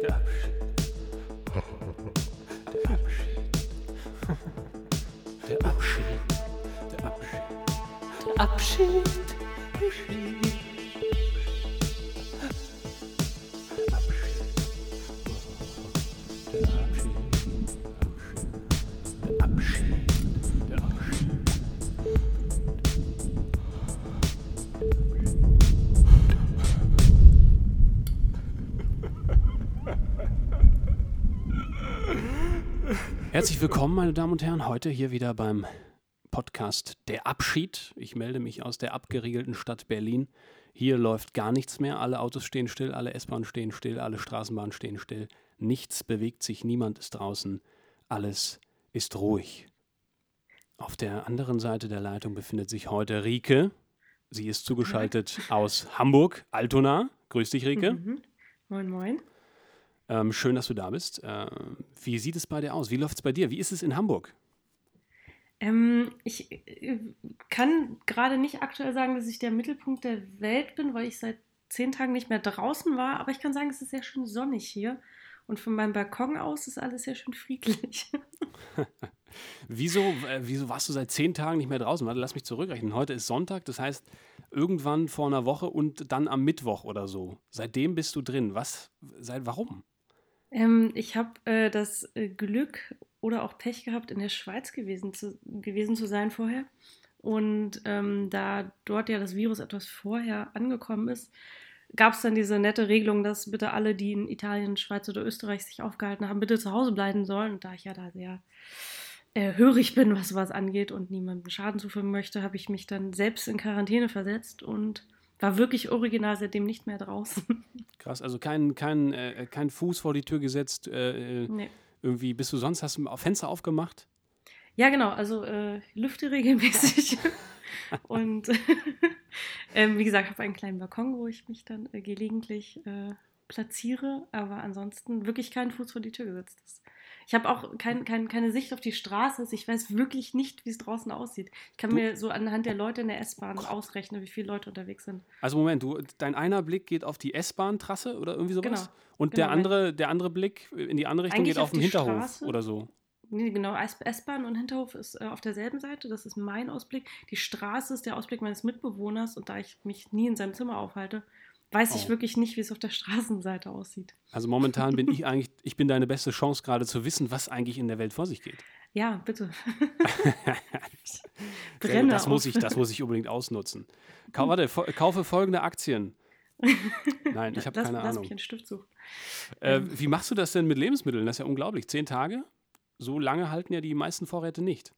Der Abschied. Der Abschied. Der Abschied. Der Abschied. Der Abschied. Der Herzlich willkommen, meine Damen und Herren, heute hier wieder beim Podcast Der Abschied. Ich melde mich aus der abgeriegelten Stadt Berlin. Hier läuft gar nichts mehr. Alle Autos stehen still, alle S-Bahnen stehen still, alle Straßenbahnen stehen still. Nichts bewegt sich, niemand ist draußen. Alles ist ruhig. Auf der anderen Seite der Leitung befindet sich heute Rike. Sie ist zugeschaltet aus Hamburg, Altona. Grüß dich, Rike. Mhm. Moin, moin. Ähm, schön, dass du da bist. Ähm, wie sieht es bei dir aus? Wie läuft es bei dir? Wie ist es in Hamburg? Ähm, ich äh, kann gerade nicht aktuell sagen, dass ich der Mittelpunkt der Welt bin, weil ich seit zehn Tagen nicht mehr draußen war. Aber ich kann sagen, es ist sehr schön sonnig hier. Und von meinem Balkon aus ist alles sehr schön friedlich. Wieso, äh, wieso warst du seit zehn Tagen nicht mehr draußen? Warte, lass mich zurückrechnen. Heute ist Sonntag, das heißt irgendwann vor einer Woche und dann am Mittwoch oder so. Seitdem bist du drin. Was? Seit warum? Ähm, ich habe äh, das äh, Glück oder auch Pech gehabt, in der Schweiz gewesen zu, gewesen zu sein vorher. Und ähm, da dort ja das Virus etwas vorher angekommen ist, gab es dann diese nette Regelung, dass bitte alle, die in Italien, Schweiz oder Österreich sich aufgehalten haben, bitte zu Hause bleiben sollen. Und da ich ja da sehr äh, hörig bin, was sowas angeht und niemandem Schaden zufügen möchte, habe ich mich dann selbst in Quarantäne versetzt und war wirklich original seitdem nicht mehr draußen. Krass, also kein, kein, äh, kein Fuß vor die Tür gesetzt. Äh, äh, nee. Irgendwie bist du sonst, hast du Fenster aufgemacht? Ja, genau, also äh, lüfte regelmäßig. und ähm, wie gesagt, habe einen kleinen Balkon, wo ich mich dann äh, gelegentlich äh, platziere, aber ansonsten wirklich keinen Fuß vor die Tür gesetzt ist. Ich habe auch kein, kein, keine Sicht auf die Straße. Ich weiß wirklich nicht, wie es draußen aussieht. Ich kann Du- mir so anhand der Leute in der S-Bahn ausrechnen, wie viele Leute unterwegs sind. Also Moment, du, dein einer Blick geht auf die S-Bahn-Trasse oder irgendwie sowas? Genau. Und der Genau, andere, der andere Blick in die andere Richtung geht auf auf den Hinterhof Straße. oder so. Nee, genau, S-Bahn und Hinterhof ist äh, auf derselben Seite. Das ist mein Ausblick. Die Straße ist der Ausblick meines Mitbewohners. Und da ich mich nie in seinem Zimmer aufhalte, weiß ich Oh. wirklich nicht, wie es auf der Straßenseite aussieht. Also momentan bin ich eigentlich, ich bin deine beste Chance gerade zu wissen, was eigentlich in der Welt vor sich geht. Ja, bitte. Brenne das, muss ich, das muss ich unbedingt ausnutzen. Kau, warte, kaufe folgende Aktien. Nein, ich habe lass, keine lass Ahnung. mich einen Stift suchen. Äh, wie machst du das denn mit Lebensmitteln? Das ist ja unglaublich. Zehn Tage? So lange halten ja die meisten Vorräte nicht.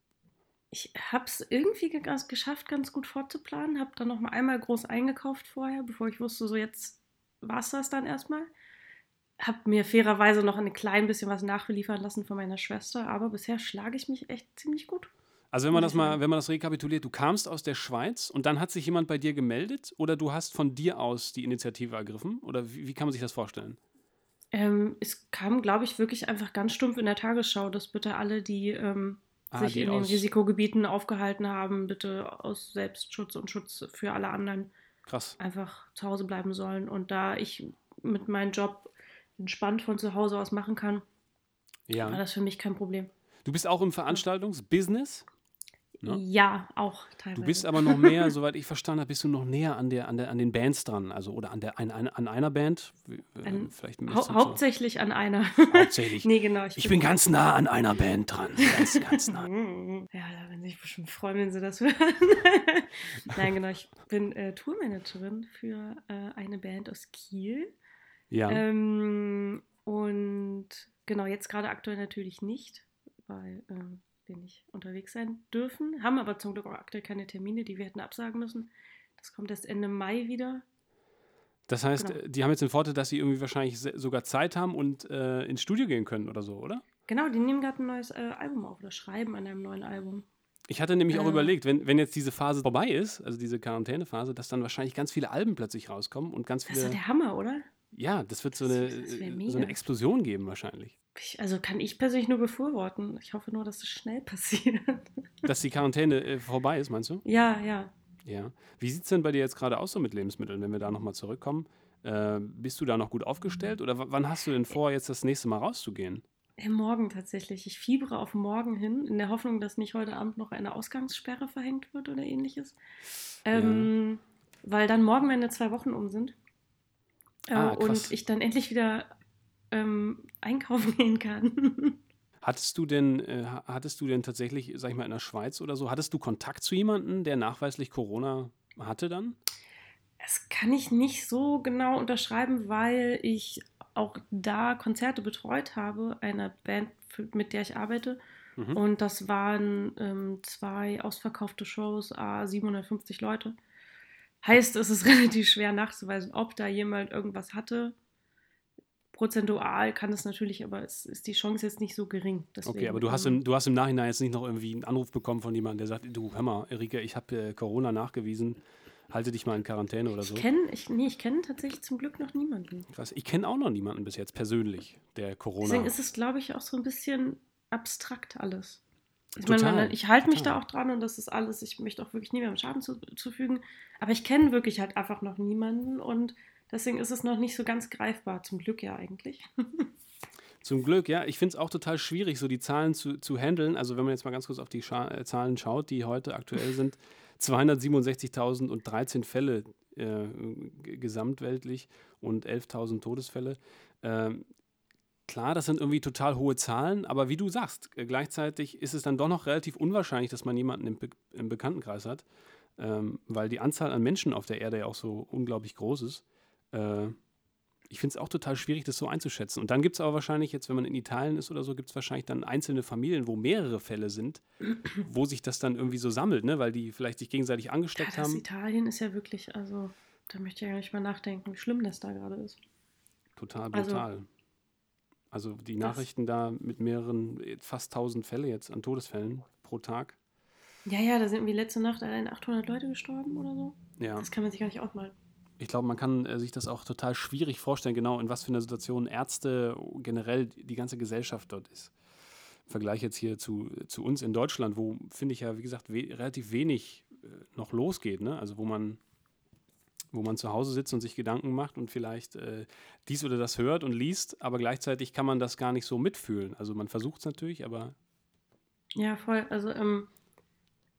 Ich habe es irgendwie ganz geschafft, ganz gut vorzuplanen. Habe dann noch mal einmal groß eingekauft vorher, bevor ich wusste, so jetzt war es das dann erstmal. Habe mir fairerweise noch ein klein bisschen was nachliefern lassen von meiner Schwester, aber bisher schlage ich mich echt ziemlich gut. Also wenn man das mal, wenn man das rekapituliert, du kamst aus der Schweiz und dann hat sich jemand bei dir gemeldet oder du hast von dir aus die Initiative ergriffen? Oder wie, wie kann man sich das vorstellen? Ähm, es kam, glaube ich, wirklich einfach ganz stumpf in der Tagesschau, dass bitte alle, die ähm, Ah, sich in den Risikogebieten aufgehalten haben, bitte aus Selbstschutz und Schutz für alle anderen Krass. einfach zu Hause bleiben sollen. Und da ich mit meinem Job entspannt von zu Hause aus machen kann, war Ja. das für mich kein Problem. Du bist auch im Veranstaltungsbusiness. Ne? Ja, auch teilweise. Du bist aber noch mehr, soweit ich verstanden habe, bist du noch näher an, der, an, der, an den Bands dran. Also oder an, der, an, an an einer Band. Äh, An- Vielleicht ein Hau so- hauptsächlich an einer. Hauptsächlich. nee, genau. Ich bin ganz nah an einer Band dran. Ganz, ganz nah. Ja, da werden sich bestimmt freuen, wenn sie das hören. Nein, genau. Ich bin äh, Tourmanagerin für äh, eine Band aus Kiel. Ja. Ähm, und genau, jetzt gerade aktuell natürlich nicht, weil ähm, wir nicht unterwegs sein dürfen. Haben aber zum Glück auch aktuell keine Termine, die wir hätten absagen müssen. Das kommt erst Ende Mai wieder. Das heißt, genau. die haben jetzt den Vorteil, dass sie irgendwie wahrscheinlich sogar Zeit haben und äh, ins Studio gehen können oder so, oder? Genau, die nehmen gerade ein neues äh, Album auf oder schreiben an einem neuen Album. Ich hatte nämlich auch Äh. überlegt, wenn, wenn jetzt diese Phase vorbei ist, also diese Quarantänephase, dass dann wahrscheinlich ganz viele Alben plötzlich rauskommen und ganz Das ist viele. doch der Hammer, oder? Ja, das wird so Das- eine, das äh, mega. so eine Explosion geben wahrscheinlich. Ich, also kann ich persönlich nur befürworten. Ich hoffe nur, dass es schnell passiert. Dass die Quarantäne äh, vorbei ist, meinst du? ja, ja. Ja. Wie sieht es denn bei dir jetzt gerade aus so mit Lebensmitteln, wenn wir da nochmal zurückkommen? Äh, bist du da noch gut aufgestellt oder wann hast du denn vor, jetzt das nächste Mal rauszugehen? Morgen tatsächlich. Ich fiebere auf morgen hin, in der Hoffnung, dass nicht heute Abend noch eine Ausgangssperre verhängt wird oder ähnliches. Ähm, ja. Weil dann morgen meine zwei Wochen um sind. Äh, ah, und ich dann endlich wieder ähm, einkaufen gehen kann. Hattest du denn, äh, hattest du denn tatsächlich, sag ich mal, in der Schweiz oder so, hattest du Kontakt zu jemandem, der nachweislich Corona hatte dann? Das kann ich nicht so genau unterschreiben, weil ich auch da Konzerte betreut habe, einer Band, mit der ich arbeite. Mhm. Und das waren ähm, zwei ausverkaufte Shows, a 750 Leute. Heißt, es ist relativ schwer nachzuweisen, ob da jemand irgendwas hatte. Prozentual kann es natürlich, aber es ist die Chance jetzt nicht so gering. Deswegen, okay, aber du hast, im, du hast im Nachhinein jetzt nicht noch irgendwie einen Anruf bekommen von jemandem, der sagt, du, hör mal, Erika, ich habe äh, Corona nachgewiesen halte dich mal in Quarantäne oder so. Ich kenne ich, nee, ich kenn tatsächlich zum Glück noch niemanden. Krass. Ich kenne auch noch niemanden bis jetzt persönlich, der Corona. Deswegen ist es, glaube ich, auch so ein bisschen abstrakt alles. Ich, meine, ich halte mich da auch dran und das ist alles, ich möchte auch wirklich niemandem Schaden zu, zufügen. Aber ich kenne wirklich halt einfach noch niemanden und deswegen ist es noch nicht so ganz greifbar. Zum Glück ja eigentlich. Zum Glück, ja. Ich finde es auch total schwierig, so die Zahlen zu, zu handeln. Also wenn man jetzt mal ganz kurz auf die Scha äh, Zahlen schaut, die heute aktuell sind, 267.013 Fälle äh, gesamtweltlich und 11.000 Todesfälle. Ähm, klar, das sind irgendwie total hohe Zahlen, aber wie du sagst, äh, gleichzeitig ist es dann doch noch relativ unwahrscheinlich, dass man jemanden im, Be im Bekanntenkreis hat, ähm, weil die Anzahl an Menschen auf der Erde ja auch so unglaublich groß ist. Äh, ich finde es auch total schwierig, das so einzuschätzen. Und dann gibt es aber wahrscheinlich, jetzt, wenn man in Italien ist oder so, gibt es wahrscheinlich dann einzelne Familien, wo mehrere Fälle sind, wo sich das dann irgendwie so sammelt, ne? weil die vielleicht sich gegenseitig angesteckt ja, das haben. Italien ist ja wirklich, also da möchte ich ja gar nicht mal nachdenken, wie schlimm das da gerade ist. Total also brutal. Also, also die Nachrichten da mit mehreren, fast 1000 Fälle jetzt an Todesfällen pro Tag. Ja, ja, da sind wie letzte Nacht allein 800 Leute gestorben oder so. Ja. Das kann man sich gar nicht ausmalen ich glaube, man kann äh, sich das auch total schwierig vorstellen, genau in was für einer Situation Ärzte, generell die ganze Gesellschaft dort ist. Im Vergleich jetzt hier zu, zu uns in Deutschland, wo, finde ich ja, wie gesagt, we relativ wenig äh, noch losgeht. Ne? Also wo man, wo man zu Hause sitzt und sich Gedanken macht und vielleicht äh, dies oder das hört und liest, aber gleichzeitig kann man das gar nicht so mitfühlen. Also man versucht es natürlich, aber. Ja, voll. Also ähm,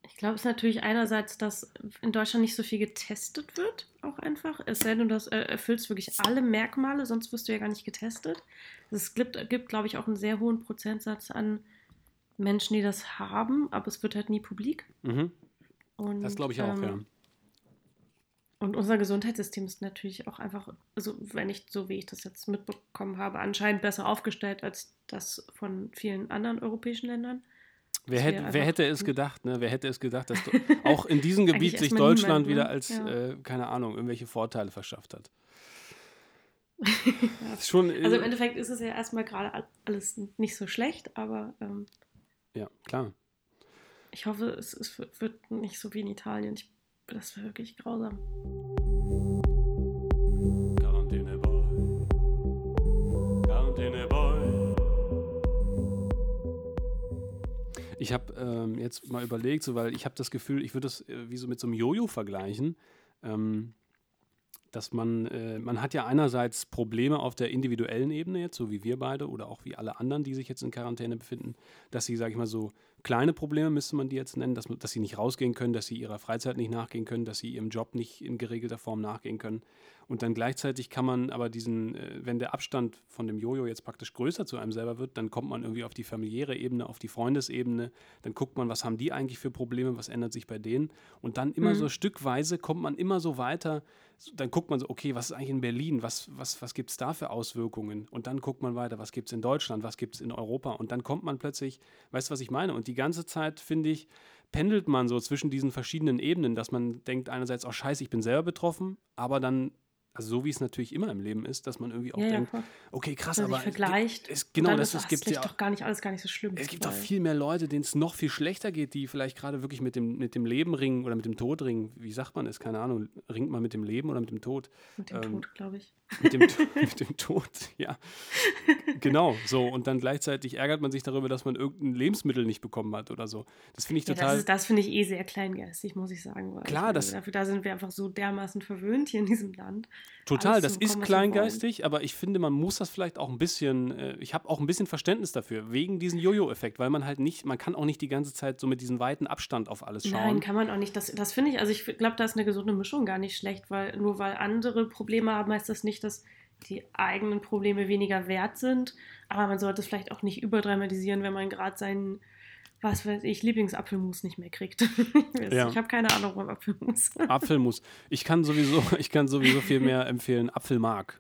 ich glaube, es ist natürlich einerseits, dass in Deutschland nicht so viel getestet wird, auch einfach. Es sei denn, du das, äh, erfüllst wirklich alle Merkmale, sonst wirst du ja gar nicht getestet. Es gibt, gibt, glaube ich, auch einen sehr hohen Prozentsatz an Menschen, die das haben, aber es wird halt nie publik. Mhm. Und, das glaube ich auch, ähm, ja. Und unser Gesundheitssystem ist natürlich auch einfach, also wenn ich so wie ich das jetzt mitbekommen habe, anscheinend besser aufgestellt als das von vielen anderen europäischen Ländern. Wer, hätte, wer hätte es gedacht, ne? Wer hätte es gedacht, dass auch in diesem Gebiet sich Deutschland niemand, wieder ne? als, ja. äh, keine Ahnung, irgendwelche Vorteile verschafft hat. Schon, äh, also im Endeffekt ist es ja erstmal gerade alles nicht so schlecht, aber ähm, ja, klar. Ich hoffe, es, es, wird nicht so wie in Italien. Ich, das wäre wirklich grausam. Quarantäne Boy. Quarantäne Boy. Ich habe ähm, jetzt mal überlegt, so, weil ich habe das Gefühl, ich würde das äh, wie so mit so einem Jojo vergleichen. Ähm, dass man, äh, man hat ja einerseits Probleme auf der individuellen Ebene jetzt, so wie wir beide oder auch wie alle anderen, die sich jetzt in Quarantäne befinden, dass sie, sage ich mal so, kleine Probleme müsste man die jetzt nennen, dass, dass sie nicht rausgehen können, dass sie ihrer Freizeit nicht nachgehen können, dass sie ihrem Job nicht in geregelter Form nachgehen können. Und dann gleichzeitig kann man aber diesen, äh, wenn der Abstand von dem Jojo jetzt praktisch größer zu einem selber wird, dann kommt man irgendwie auf die familiäre Ebene, auf die Freundesebene, dann guckt man, was haben die eigentlich für Probleme, was ändert sich bei denen. Und dann immer mhm. so stückweise kommt man immer so weiter, dann guckt man so, okay, was ist eigentlich in Berlin, was, was, was gibt es da für Auswirkungen? Und dann guckt man weiter, was gibt es in Deutschland, was gibt es in Europa? Und dann kommt man plötzlich, weißt du, was ich meine? Und die ganze Zeit, finde ich, pendelt man so zwischen diesen verschiedenen Ebenen, dass man denkt einerseits, oh scheiße, ich bin selber betroffen, aber dann also so wie es natürlich immer im Leben ist, dass man irgendwie auch Ja, ja, denkt, voll. okay, krass, aber es vergleicht. Es, und genau, das, ist es das gibt ja doch gar nicht alles gar nicht so schlimm. es gibt doch viel mehr Leute, denen es noch viel schlechter geht, die vielleicht gerade wirklich mit dem, mit dem Leben ringen oder mit dem Tod ringen. Wie sagt man es? Keine Ahnung. Ringt man mit dem Leben oder mit dem Tod? mit dem ähm, Tod, glaube ich. Mit dem, mit dem Tod, ja. Genau, so. Und dann gleichzeitig ärgert man sich darüber, dass man irgendein Lebensmittel nicht bekommen hat oder so. Das finde ich Ja, total. das ist- das finde ich eh sehr kleingeistig, muss ich sagen. Klar, ich das- Dafür, da sind wir einfach so dermaßen verwöhnt hier in diesem Land. Total, das ist wollen. kleingeistig, aber ich finde, man muss das vielleicht auch ein bisschen, äh, ich habe auch ein bisschen Verständnis dafür, wegen diesem Jojo-Effekt, weil man halt nicht, man kann auch nicht die ganze Zeit so mit diesem weiten Abstand auf alles schauen. Nein, kann man auch nicht. Das, das finde ich, also ich glaube, da ist eine gesunde Mischung gar nicht schlecht, weil nur weil andere Probleme haben, heißt das nicht, dass die eigenen Probleme weniger wert sind. Aber man sollte es vielleicht auch nicht überdramatisieren, wenn man gerade seinen, was weiß ich, Lieblingsapfelmus nicht mehr kriegt. Ja. Ich habe keine Ahnung beim Apfelmus. Apfelmus. Ich kann sowieso, ich kann sowieso viel mehr empfehlen Apfelmark.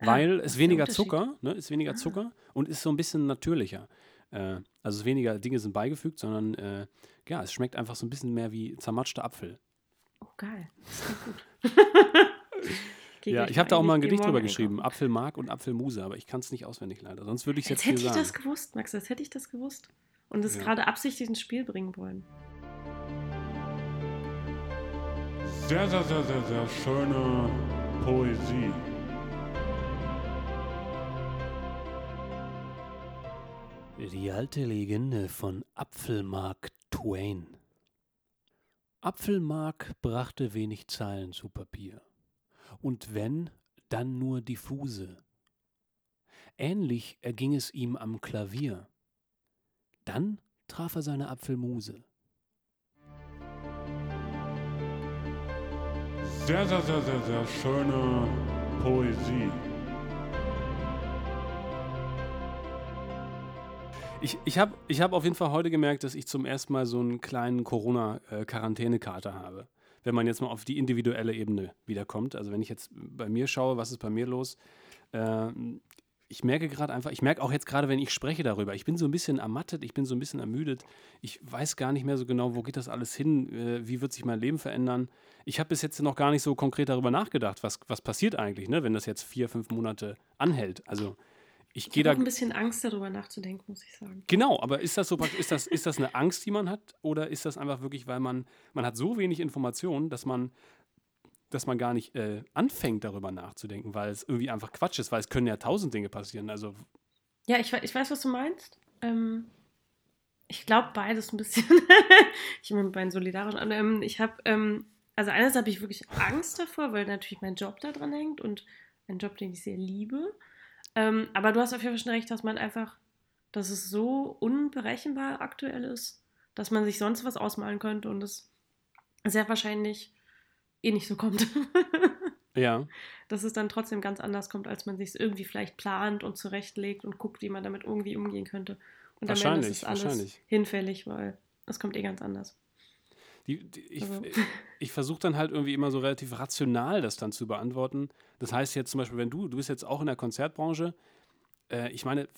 Weil Ah, es weniger. Zucker, ne, ist weniger Zucker und ist so ein bisschen natürlicher. Äh, also es weniger Dinge sind beigefügt, sondern äh, ja, es schmeckt einfach so ein bisschen mehr wie zermatschter Apfel. Oh, geil. Das gut. Ja, ich habe da auch mal ein Gedicht drüber geschrieben, einkaufen. Apfelmark und Apfelmuse, aber ich kann es nicht auswendig leider. Sonst würde ich es jetzt hier hätte ich sagen. das gewusst, Max, als hätte ich das gewusst. Und es Ja. gerade absichtlich ins Spiel bringen wollen. Sehr, sehr, sehr, sehr, sehr schöne Poesie. Die alte Legende von Apfelmark Twain. Apfelmark brachte wenig Zeilen zu Papier. Und wenn, dann nur diffuse. Ähnlich erging es ihm am Klavier. Dann traf er seine Apfelmuse. Sehr, sehr, sehr, sehr, sehr schöne Poesie. Ich, ich habe ich hab auf jeden Fall heute gemerkt, dass ich zum ersten Mal so einen kleinen Corona-Quarantänekater habe. Wenn man jetzt mal auf die individuelle Ebene wiederkommt. Also wenn ich jetzt bei mir schaue, was ist bei mir los? Äh, ich merke gerade einfach, ich merke auch jetzt gerade, wenn ich spreche darüber, ich bin so ein bisschen ermattet, ich bin so ein bisschen ermüdet. Ich weiß gar nicht mehr so genau, wo geht das alles hin? Äh, wie wird sich mein Leben verändern? Ich habe bis jetzt noch gar nicht so konkret darüber nachgedacht, was, was passiert eigentlich, ne, wenn das jetzt vier, fünf Monate anhält. Also ich Ich gehe habe da auch ein bisschen Angst darüber nachzudenken, muss ich sagen. Genau, aber ist das so ist das, ist das eine Angst, die man hat? Oder ist das einfach wirklich, weil man, man hat so wenig Informationen, dass man, dass man gar nicht äh, anfängt, darüber nachzudenken, weil es irgendwie einfach Quatsch ist, weil es können ja tausend Dinge passieren. Also, Ja, ich, ich weiß, was du meinst. Ähm, ich glaube beides ein bisschen. ich bin mit beiden solidarisch. Und, ähm, ich habe, ähm, also einerseits habe ich wirklich Angst davor, weil natürlich mein Job da dran hängt und ein Job, den ich sehr liebe. Ähm, aber du hast auf jeden Fall schon recht, dass man einfach, dass es so unberechenbar aktuell ist, dass man sich sonst was ausmalen könnte und es sehr wahrscheinlich eh nicht so kommt. ja, dass es dann trotzdem ganz anders kommt, als man sich es irgendwie vielleicht plant und zurechtlegt und guckt, wie man damit irgendwie umgehen könnte. Und Wahrscheinlich, ist es alles wahrscheinlich. hinfällig, weil es kommt eh ganz anders. die, die, ich, Also- ich versuche dann halt irgendwie immer so relativ rational das dann zu beantworten. Das heißt jetzt zum Beispiel, wenn du, du bist jetzt auch in der Konzertbranche, äh, ich meine,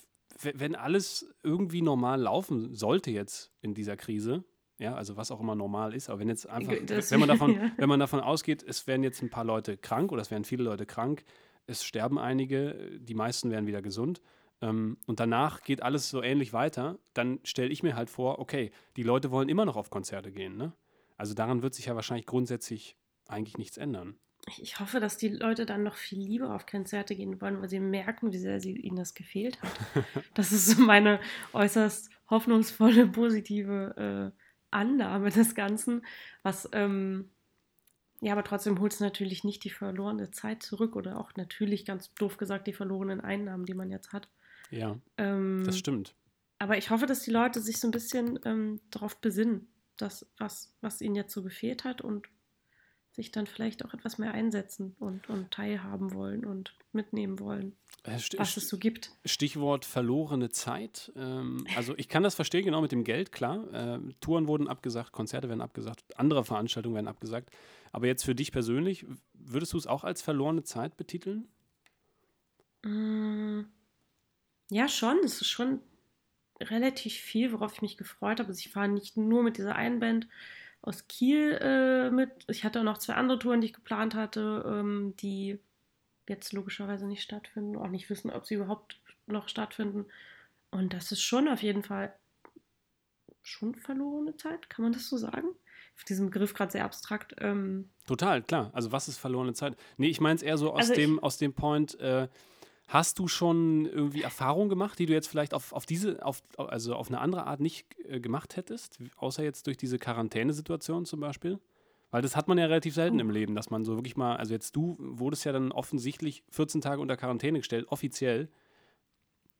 wenn alles irgendwie normal laufen sollte jetzt in dieser Krise, ja, also was auch immer normal ist, aber wenn jetzt einfach, Das- wenn man davon, ja. wenn man davon ausgeht, es werden jetzt ein paar Leute krank oder es werden viele Leute krank, es sterben einige, die meisten werden wieder gesund ähm, und danach geht alles so ähnlich weiter, dann stelle ich mir halt vor, okay, die Leute wollen immer noch auf Konzerte gehen, ne? Also daran wird sich ja wahrscheinlich grundsätzlich eigentlich nichts ändern. Ich- hoffe, dass die Leute dann noch viel lieber auf Konzerte gehen wollen, weil sie merken, wie sehr sie, ihnen das gefehlt hat. das ist so meine äußerst hoffnungsvolle, positive äh, Annahme des Ganzen. Was, ähm, ja, aber trotzdem holt es natürlich nicht die verlorene Zeit zurück oder auch natürlich, ganz doof gesagt, die verlorenen Einnahmen, die man jetzt hat. Ja, Ähm, das stimmt. Aber ich hoffe, dass die Leute sich so ein bisschen ähm, darauf besinnen, dass was, was ihnen jetzt so gefehlt hat und sich dann vielleicht auch etwas mehr einsetzen und, und teilhaben wollen und mitnehmen wollen, Äh, st- was es so gibt. Stichwort verlorene Zeit. Ähm, also ich kann das verstehen, genau mit dem Geld, klar. Ähm, Touren wurden abgesagt, Konzerte werden abgesagt, andere Veranstaltungen werden abgesagt. Aber jetzt für dich persönlich, würdest du es auch als verlorene Zeit betiteln? Mm, Ja, schon. Es ist schon relativ viel, worauf ich mich gefreut habe. Also ich fahre nicht nur mit dieser einen Band aus Kiel äh, mit. Ich hatte auch noch zwei andere Touren, die ich geplant hatte, ähm, die jetzt logischerweise nicht stattfinden, auch nicht wissen, ob sie überhaupt noch stattfinden. Und das ist schon auf jeden Fall schon verlorene Zeit, kann man das so sagen? Finde diesen Begriff gerade sehr abstrakt. Ähm, Total, klar. Also was ist verlorene Zeit? Nee, ich meine es eher so aus, Also dem, aus dem Point, äh, hast du schon irgendwie Erfahrungen gemacht, die du jetzt vielleicht auf, auf diese, auf, also auf eine andere Art nicht äh, gemacht hättest, außer jetzt durch diese Quarantänesituation zum Beispiel? Weil das hat man ja relativ selten im Leben, dass man so wirklich mal, also jetzt du wurdest ja dann offensichtlich 14 Tage unter Quarantäne gestellt, offiziell.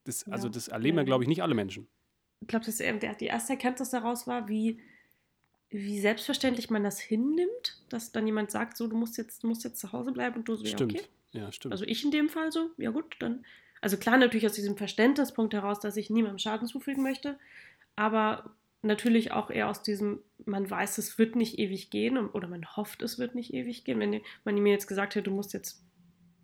Das, also Ja. das erleben ja, glaube ich, nicht alle Menschen. ich glaube, dass der- die erste Erkenntnis daraus war, wie, wie selbstverständlich man das hinnimmt, dass dann jemand sagt, so, du musst jetzt, du musst jetzt zu Hause bleiben und du so, ja, Stimmt. okay. Ja, stimmt. Also ich in dem Fall so, ja gut, dann. Also klar, natürlich aus diesem Verständnispunkt heraus, dass ich niemandem Schaden zufügen möchte, aber natürlich auch eher aus diesem, man weiß, es wird nicht ewig gehen oder man hofft, es wird nicht ewig gehen. Wenn man mir jetzt gesagt hätte, du musst jetzt,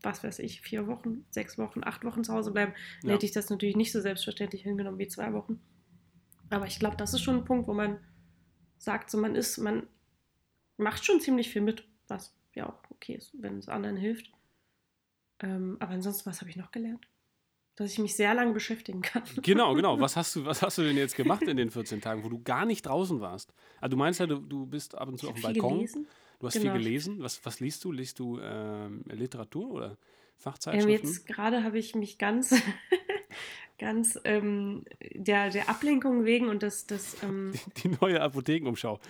was weiß ich, vier Wochen, sechs Wochen, acht Wochen zu Hause bleiben, dann Ja. hätte ich das natürlich nicht so selbstverständlich hingenommen wie zwei Wochen. Aber ich glaube, das ist schon ein Punkt, wo man sagt, so man ist, man macht schon ziemlich viel mit, was ja auch okay ist, wenn es anderen hilft. Ähm, aber ansonsten, was habe ich noch gelernt? Dass ich mich sehr lange beschäftigen kann. Genau, genau. Was hast du, was hast du denn jetzt gemacht in den 14 Tagen, wo du gar nicht draußen warst? Also du meinst ja, du, du bist ab und zu Ich auf dem Balkon. gelesen. Du hast Genau. viel gelesen. Was, was liest du? Liest du ähm, Literatur oder Ähm, Fachzeitschriften? jetzt gerade habe ich mich ganz, ganz ähm, der, der Ablenkung wegen und das, das ähm, Die neue Apothekenumschau.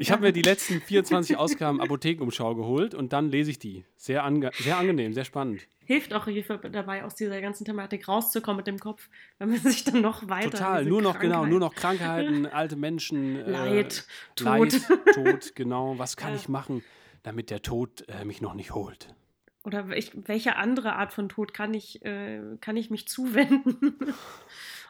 Ich habe mir die letzten 24 Ausgaben Apothekenumschau geholt und dann lese ich die. Sehr, ange sehr angenehm, sehr spannend. hilft auch dabei, aus dieser ganzen Thematik rauszukommen mit dem Kopf, wenn man sich dann noch weiter. Total. Nur noch, genau, nur noch Krankheiten, alte Menschen. äh, Leid, Leid, Tod. Tod, genau. Was kann Ja. ich machen, damit der Tod äh, mich noch nicht holt? Oder welch, welche andere Art von Tod kann ich, äh, kann ich mich zuwenden,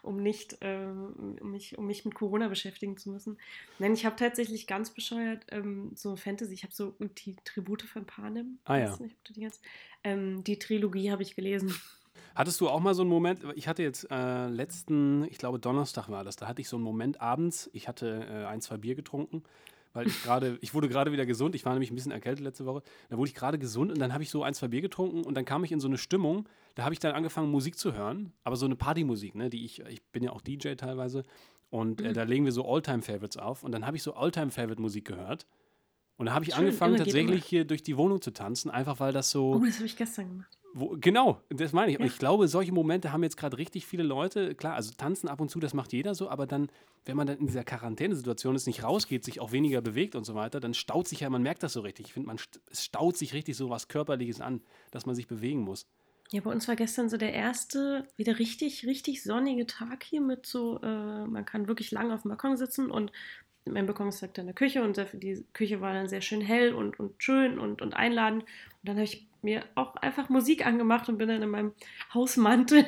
um nicht, ähm, um, mich, um mich mit Corona beschäftigen zu müssen? Nein, ich habe tatsächlich ganz bescheuert ähm, so Fantasy. Ich habe so die Tribute von Panem. Ah, ja. nicht, die, kennst. ähm, die Trilogie habe ich gelesen. Hattest du auch mal so einen Moment, ich hatte jetzt äh, letzten, ich glaube Donnerstag war das, da hatte ich so einen Moment abends, ich hatte äh, ein, zwei Bier getrunken, weil ich gerade, ich wurde gerade wieder gesund, ich war nämlich ein bisschen erkältet letzte Woche, da wurde ich gerade gesund und dann habe ich so ein, zwei Bier getrunken und dann kam ich in so eine Stimmung, da habe ich dann angefangen Musik zu hören, aber so eine Partymusik, ne, die ich, ich bin ja auch DJ teilweise und äh, Mhm. da legen wir so Alltime-Favorites auf und dann habe ich so Alltime-Favorite-Musik gehört und da habe ich Schön, angefangen tatsächlich hier durch die Wohnung zu tanzen, einfach weil das so... Oh, das habe ich gestern gemacht. Wo, genau, das meine ich. Und Ja. ich glaube, solche Momente haben jetzt gerade richtig viele Leute. Klar, also tanzen ab und zu, das macht jeder so, aber dann, wenn man dann in dieser Quarantänesituation ist, nicht rausgeht, sich auch weniger bewegt und so weiter, dann staut sich ja, man merkt das so richtig. Ich finde, man es staut sich richtig so was Körperliches an, dass man sich bewegen muss. Ja, bei uns war gestern so der erste, wieder richtig, richtig sonnige Tag hier mit so, äh, man kann wirklich lange auf dem Balkon sitzen und mein Balkon ist direkt in der Küche und die Küche war dann sehr schön hell und, und schön und, und einladend. Und dann habe ich mir auch einfach Musik angemacht und bin dann in meinem Hausmantel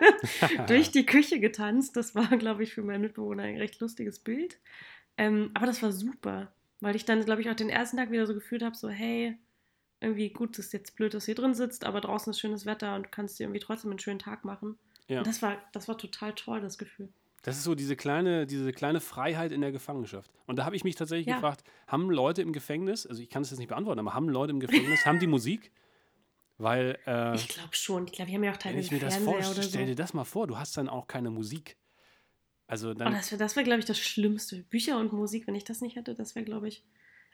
durch die Küche getanzt. Das war, glaube ich, für meinen Mitbewohner ein recht lustiges Bild. Ähm, aber das war super, weil ich dann, glaube ich, auch den ersten Tag wieder so gefühlt habe, so, hey, irgendwie gut, es ist jetzt blöd, dass du hier drin sitzt, aber draußen ist schönes Wetter und du kannst dir irgendwie trotzdem einen schönen Tag machen. Ja. Und das war, das war total toll, das Gefühl. Das ist so diese kleine, diese kleine Freiheit in der Gefangenschaft. Und da habe ich mich tatsächlich Ja. gefragt, haben Leute im Gefängnis, also ich kann es jetzt nicht beantworten, aber haben Leute im Gefängnis, haben die Musik? Weil, äh, Ich glaube schon. Ich glaube, wir haben ja auch wenn teilweise ich mir das vorstelle, oder so. stell dir das mal vor, du hast dann auch keine Musik. Also Oh, dann, das wäre, das wär, glaube ich, das Schlimmste. Bücher und Musik, wenn ich das nicht hätte, das wäre, glaube ich,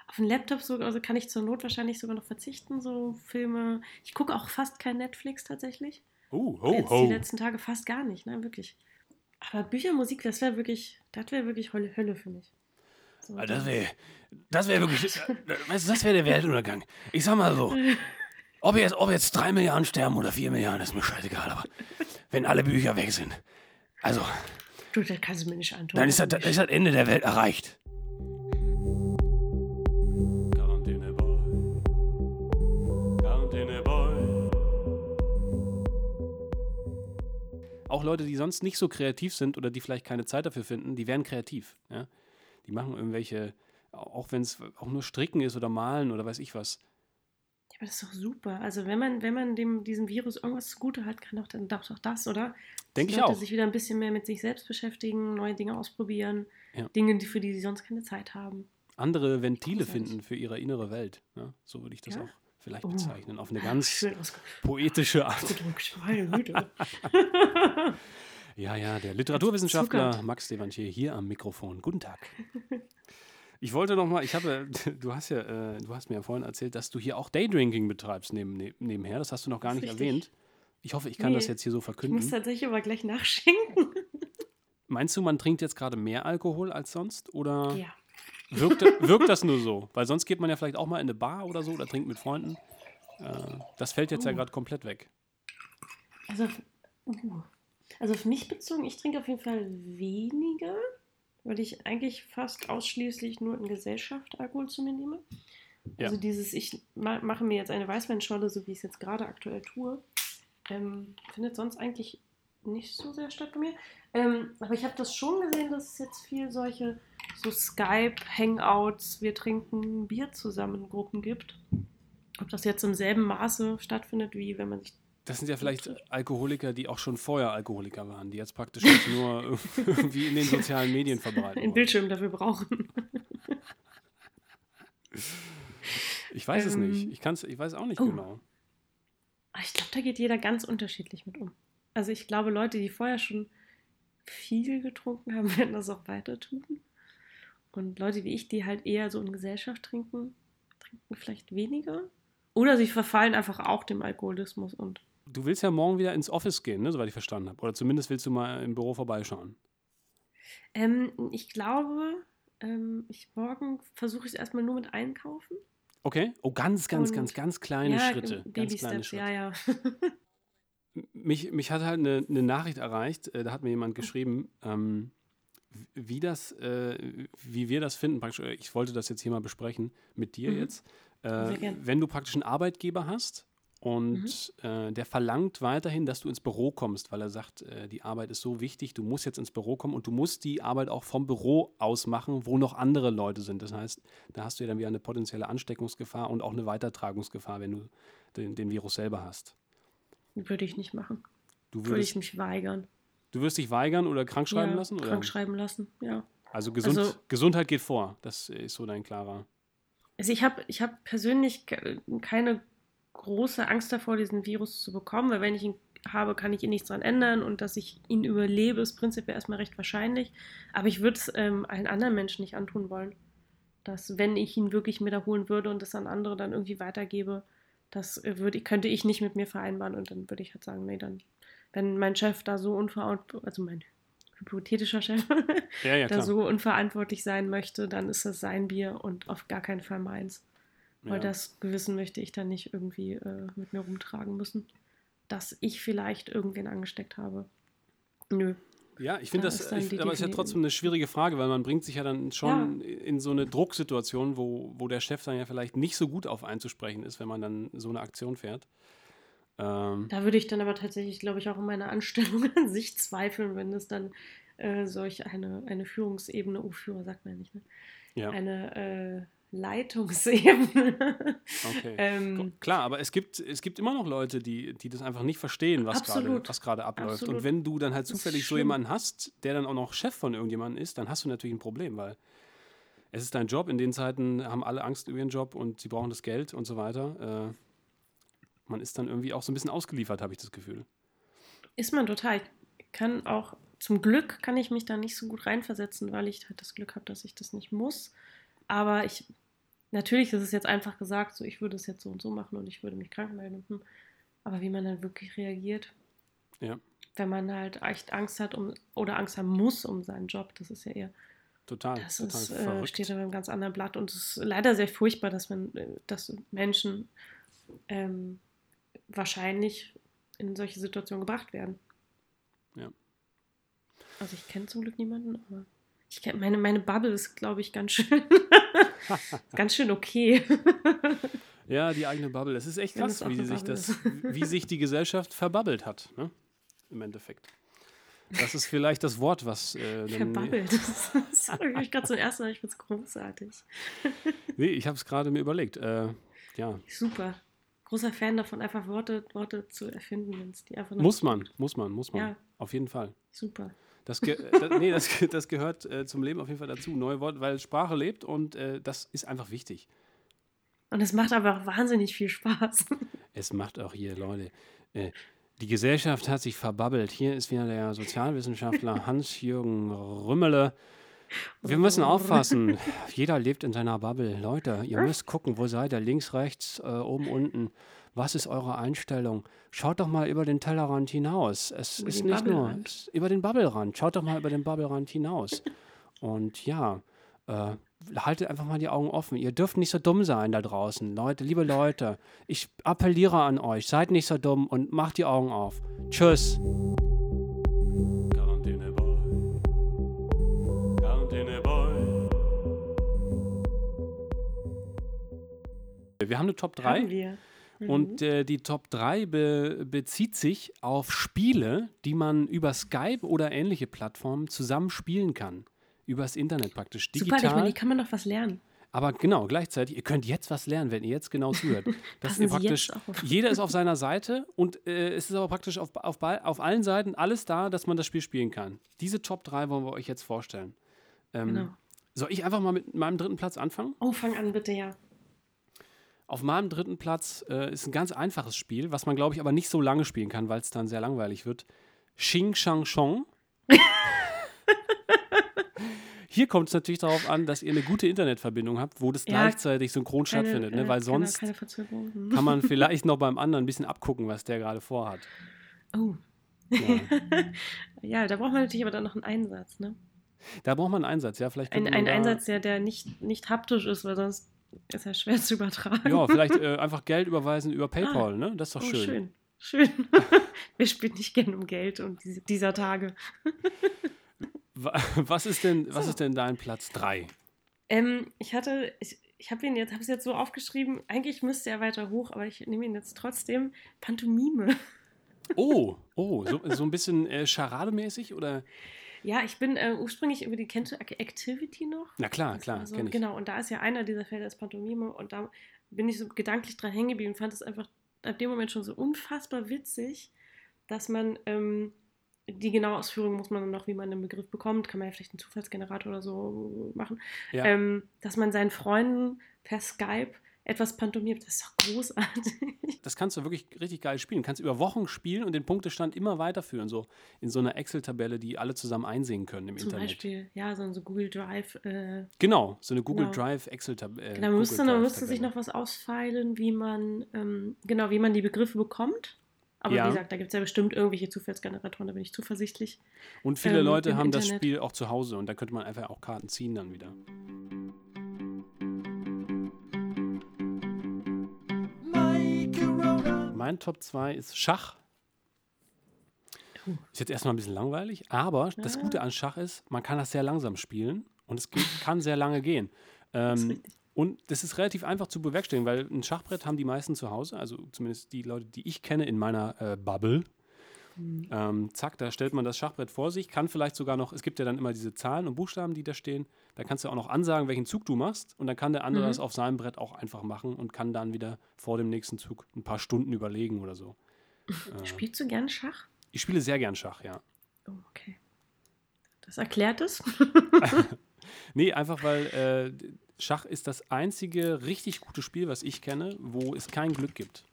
auf dem Laptop sogar, also kann ich zur Not wahrscheinlich sogar noch verzichten, so Filme. Ich gucke auch fast kein Netflix tatsächlich. oh, Jetzt ho, die letzten Tage fast gar nicht, ne, wirklich. Aber Bücher, Musik, das wäre wirklich, das wäre wirklich Hölle, Hölle für mich. So, Ah, Das wäre das wär wirklich, äh, weißt du, das wäre der Weltuntergang. Ich sag mal so, ob jetzt, ob jetzt drei Milliarden sterben oder vier Milliarden, ist mir scheißegal, aber wenn alle Bücher weg sind, also, Du, das kannst du mir nicht antun. dann ist das, ist das Ende der Welt erreicht. Auch Leute, die sonst nicht so kreativ sind oder die vielleicht keine Zeit dafür finden, die werden kreativ. Ja? Die machen irgendwelche, auch wenn es auch nur Stricken ist oder Malen oder weiß ich was. Ja, aber das ist doch super. Also wenn man, wenn man dem, diesem Virus irgendwas zugute hat, kann doch dann doch das, oder? Denk Dass ich auch. sich wieder ein bisschen mehr mit sich selbst beschäftigen, neue Dinge ausprobieren, Ja. Dinge, die, für die sie sonst keine Zeit haben. andere Ventile finden für ihre innere Welt. Ne? So würde ich das Ja? auch vielleicht Oh. bezeichnen. Auf eine ganz poetische Art. Ja, ja, der Literaturwissenschaftler. Max Devantier hier am Mikrofon. Guten Tag. Ich wollte noch mal, ich habe, du hast ja, äh, du hast mir ja vorhin erzählt, dass du hier auch Daydrinking betreibst neben, ne, nebenher. Das hast du noch gar Das nicht richtig. erwähnt. Ich hoffe, ich kann das Nee. jetzt hier so Ich muss verkünden. tatsächlich aber gleich nachschenken. Meinst du, man trinkt jetzt gerade mehr Alkohol als sonst? Oder Ja. Wirkt, wirkt das nur so? Weil sonst geht man ja vielleicht auch mal in eine Bar oder so oder trinkt mit Freunden. Äh, das fällt jetzt ja Uh. gerade komplett weg. Also, uh. also auf mich bezogen, ich trinke auf jeden Fall weniger, weil ich eigentlich fast ausschließlich nur in Gesellschaft Alkohol zu mir nehme. Ja. Also dieses, ich ma mache mir jetzt eine Weißweinscholle, so wie ich es jetzt gerade aktuell tue, ähm, findet sonst eigentlich nicht so sehr statt bei mir. Ähm, aber ich habe das schon gesehen, dass es jetzt viel solche so Skype-Hangouts, wir trinken Bier zusammen Gruppen gibt. Ob das jetzt im selben Maße stattfindet, wie wenn man sich Das sind ja vielleicht Alkoholiker, die auch schon vorher Alkoholiker waren, die jetzt praktisch nur irgendwie in den sozialen Medien verbreiten. wollen. Bildschirm dafür brauchen. Ich weiß es Ähm, nicht. Ich, kann's, ich weiß auch nicht oh. genau. Aber Ich glaube, da geht jeder ganz unterschiedlich mit um. Also ich glaube, Leute, die vorher schon viel getrunken haben, werden das auch weiter tun. Und Leute wie ich, die halt eher so in Gesellschaft trinken, trinken vielleicht weniger. Oder sie verfallen einfach auch dem Alkoholismus und Du willst ja morgen wieder ins Office gehen, ne, soweit ich verstanden habe. Oder zumindest willst du mal im Büro vorbeischauen. ähm, ich glaube, ähm, ich morgen versuche ich es erstmal nur mit Einkaufen. Okay? Oh, ganz, ganz, Und- ganz, ganz kleine ja, Schritte. Ganz Baby kleine Steps, Schritte. ja, ja. Mich, mich hat halt eine, eine Nachricht erreicht, äh, da hat mir jemand geschrieben, ähm, wie das, äh, wie wir das finden. Praktisch, äh, ich wollte das jetzt hier mal besprechen mit dir Mhm. jetzt. Äh, wenn du praktisch einen Arbeitgeber hast und Mhm. äh, der verlangt weiterhin, dass du ins Büro kommst, weil er sagt, äh, die Arbeit ist so wichtig, du musst jetzt ins Büro kommen und du musst die Arbeit auch vom Büro aus machen, wo noch andere Leute sind. Das heißt, da hast du ja dann wieder eine potenzielle Ansteckungsgefahr und auch eine Weitertragungsgefahr, wenn du den, den Virus selber hast. Würde ich nicht machen. Du Würde würdest, ich mich weigern. Du wirst dich weigern oder krank schreiben ja, lassen? Oder? Krank schreiben lassen, ja. Also, gesund, Also- Gesundheit geht vor. Das ist so dein klarer. Also ich habe ich hab persönlich ke- keine große Angst davor, diesen Virus zu bekommen, weil wenn ich ihn habe, kann ich ihn nichts dran ändern und dass ich ihn überlebe, ist prinzipiell erstmal recht wahrscheinlich. Aber ich würde es ähm, allen anderen Menschen nicht antun wollen. Dass, wenn ich ihn wirklich mir da holen würde und das an andere dann irgendwie weitergebe, das äh, würde, könnte ich nicht mit mir vereinbaren und dann würde ich halt sagen, nee, dann, wenn mein Chef da so unverantwortlich, also mein hypothetischer Chef, Ja, ja, da so unverantwortlich sein möchte, dann ist das sein Bier und auf gar keinen Fall meins. Weil ja. das Gewissen möchte ich dann nicht irgendwie äh, mit mir rumtragen müssen, dass ich vielleicht irgendwen angesteckt habe. Nö. Ja, ich finde Da das, ich, aber es ist ja trotzdem eine schwierige Frage, weil man bringt sich ja dann schon in so eine Drucksituation, wo, wo der Chef dann ja vielleicht nicht so gut auf einzusprechen ist, wenn man dann so eine Aktion fährt. Ähm, Da würde ich dann aber tatsächlich, glaube ich, auch in meiner Anstellung an sich zweifeln, wenn es dann äh, solch eine, eine Führungsebene, oh, Führer sagt man ja nicht, ne? ja, eine äh, Leitungsebene. okay. ähm, Klar, aber es gibt, es gibt immer noch Leute, die, die das einfach nicht verstehen, was gerade Absolut. abläuft. Und Absolut. wenn du dann halt zufällig so jemanden hast, der dann auch noch Chef von irgendjemandem ist, dann hast du natürlich ein Problem, weil es ist dein Job. In den Zeiten haben alle Angst über ihren Job und sie brauchen das Geld und so weiter. Äh, man ist dann irgendwie auch so ein bisschen ausgeliefert, habe ich das Gefühl. Ist man total. Ich kann auch, zum Glück kann ich mich da nicht so gut reinversetzen, weil ich halt das Glück habe, dass ich das nicht muss. Aber ich, natürlich ist es jetzt einfach gesagt, so ich würde es jetzt so und so machen und ich würde mich krank melden. Hm. Aber wie man dann wirklich reagiert, Ja. wenn man halt echt Angst hat um, oder Angst haben muss um seinen Job, das ist ja eher, Total, das total ist, äh, steht auf einem ganz anderen Blatt und es ist leider sehr furchtbar, dass man, äh, dass Menschen ähm, wahrscheinlich in solche Situationen gebracht werden. Ja. Also ich kenne zum Glück niemanden, aber ich kenn, meine, meine Bubble ist, glaube ich, ganz schön, ganz schön okay. Ja, die eigene Bubble. Es ist echt krass, wie sich, Bubble das, wie sich die Gesellschaft verbabbelt hat, ne? im Endeffekt. Das ist vielleicht das Wort, was. Äh, Verbabbelt. Das, das habe ich gerade zum ersten Mal, ich finde es großartig. Nee, ich habe es gerade mir überlegt. Äh, ja, Super. Großer Fan davon, einfach Worte, Worte zu erfinden, wenn es die einfach noch muss man, muss man, muss man. Ja. Auf jeden Fall. Super. Das, ge das, nee, das, das gehört äh, zum Leben auf jeden Fall dazu. Neue Worte, weil Sprache lebt und äh, das ist einfach wichtig. Und es macht aber auch wahnsinnig viel Spaß. Es macht auch hier, Leute. Äh, die Gesellschaft hat sich verbabbelt. Hier ist wieder der Sozialwissenschaftler Hans-Jürgen Rümmele. Wir müssen aufpassen. Jeder lebt in seiner Bubble. Leute, ihr müsst gucken, wo seid ihr? Links, rechts, äh, oben, unten. Was ist eure Einstellung? Schaut doch mal über den Tellerrand hinaus. Es Über ist nicht nur es, über den Bubblerand. Schaut doch mal über den Bubblerand hinaus. Und ja, äh, haltet einfach mal die Augen offen. Ihr dürft nicht so dumm sein da draußen. Leute, liebe Leute, ich appelliere an euch. Seid nicht so dumm und macht die Augen auf. Tschüss. Wir haben eine Top 3. Haben wir. Mhm. Und äh, die Top 3 be bezieht sich auf Spiele, die man über Skype oder ähnliche Plattformen zusammen spielen kann. Übers Internet praktisch. Super, Digital. ich meine, die kann man doch was lernen. aber genau, gleichzeitig, ihr könnt jetzt was lernen, wenn ihr jetzt genau zuhört. Ihr Sie praktisch, jeder ist auf seiner Seite und äh, es ist aber praktisch auf, auf, auf allen Seiten alles da, dass man das Spiel spielen kann. Diese Top 3 wollen wir euch jetzt vorstellen. Ähm, Genau. Soll ich einfach mal mit meinem dritten Platz anfangen? Oh, fang an, bitte, ja. Auf meinem dritten Platz äh, ist ein ganz einfaches Spiel, was man, glaube ich, aber nicht so lange spielen kann, weil es dann sehr langweilig wird. Xing Shang Chong. Hier kommt es natürlich darauf an, dass ihr eine gute Internetverbindung habt, wo das Ja, gleichzeitig synchron stattfindet. äh, Ne? Weil genau, sonst keine kann man vielleicht noch beim anderen ein bisschen abgucken, was der gerade vorhat. Oh. Ja. Ja, da braucht man natürlich aber dann noch einen Einsatz, ne? Da braucht man einen Einsatz, ja. Vielleicht Ein, könnte man ein da, Einsatz, der, der nicht, nicht haptisch ist, weil sonst ist er schwer zu übertragen. Ja, vielleicht äh, einfach Geld überweisen über PayPal, ne? Das ist doch oh, schön. schön. Schön. Wer spielt nicht gern um Geld und diese, dieser Tage? Wa- Was ist denn, was So. ist denn dein Platz 3? Ähm, ich hatte, ich, ich habe ihn jetzt, habe es jetzt so aufgeschrieben, eigentlich müsste er weiter hoch, aber ich nehme ihn jetzt trotzdem. Pantomime. Oh, oh, so, so ein bisschen äh, Charademäßig oder? Ja, ich bin äh, ursprünglich über die, kennst du Ac- Activity noch? Na klar, Das klar, war so, kenn ich. Genau, und da ist ja einer dieser Felder ist Pantomime und da bin ich so gedanklich dran hängen geblieben und fand es einfach ab dem Moment schon so unfassbar witzig, dass man ähm, die genaue Ausführung muss man dann noch, wie man den Begriff bekommt, kann man ja vielleicht einen Zufallsgenerator oder so machen, Ja. ähm, dass man seinen Freunden per Skype etwas pantomiert. Das ist doch großartig. Das kannst du wirklich richtig geil spielen. Kannst über Wochen spielen und den Punktestand immer weiterführen, so in so einer Excel-Tabelle, die alle zusammen einsehen können im Zum Internet. Beispiel, ja, so ein so Google Drive. Äh, Genau, so eine Google Genau. Drive Excel-Tabelle. Genau, man müsste, man müsste sich noch was ausfeilen, wie man, ähm, genau, wie man die Begriffe bekommt. Aber Ja. wie gesagt, da gibt es ja bestimmt irgendwelche Zufallsgeneratoren, da bin ich zuversichtlich. Und viele ähm, Leute haben das Internet. Spiel auch zu Hause und da könnte man einfach auch Karten ziehen dann wieder. Mein Top 2 ist Schach. Ist jetzt erstmal ein bisschen langweilig, aber das Ja. Gute an Schach ist, man kann das sehr langsam spielen und es geht, kann sehr lange gehen. Das Ähm, richtig. und das ist relativ einfach zu bewerkstelligen, weil ein Schachbrett haben die meisten zu Hause, also zumindest die Leute, die ich kenne in meiner äh, Bubble. Mhm. Ähm, zack, da stellt man das Schachbrett vor sich, kann vielleicht sogar noch, es gibt ja dann immer diese Zahlen und Buchstaben, die da stehen, da kannst du auch noch ansagen, welchen Zug du machst und dann kann der andere Mhm. das auf seinem Brett auch einfach machen und kann dann wieder vor dem nächsten Zug ein paar Stunden überlegen oder so. Äh, Spielst du gern Schach? ich spiele sehr gern Schach, ja. Oh, okay. Das erklärt es. Nee, einfach weil äh, Schach ist das einzige richtig gute Spiel, was ich kenne, wo es kein Glück gibt.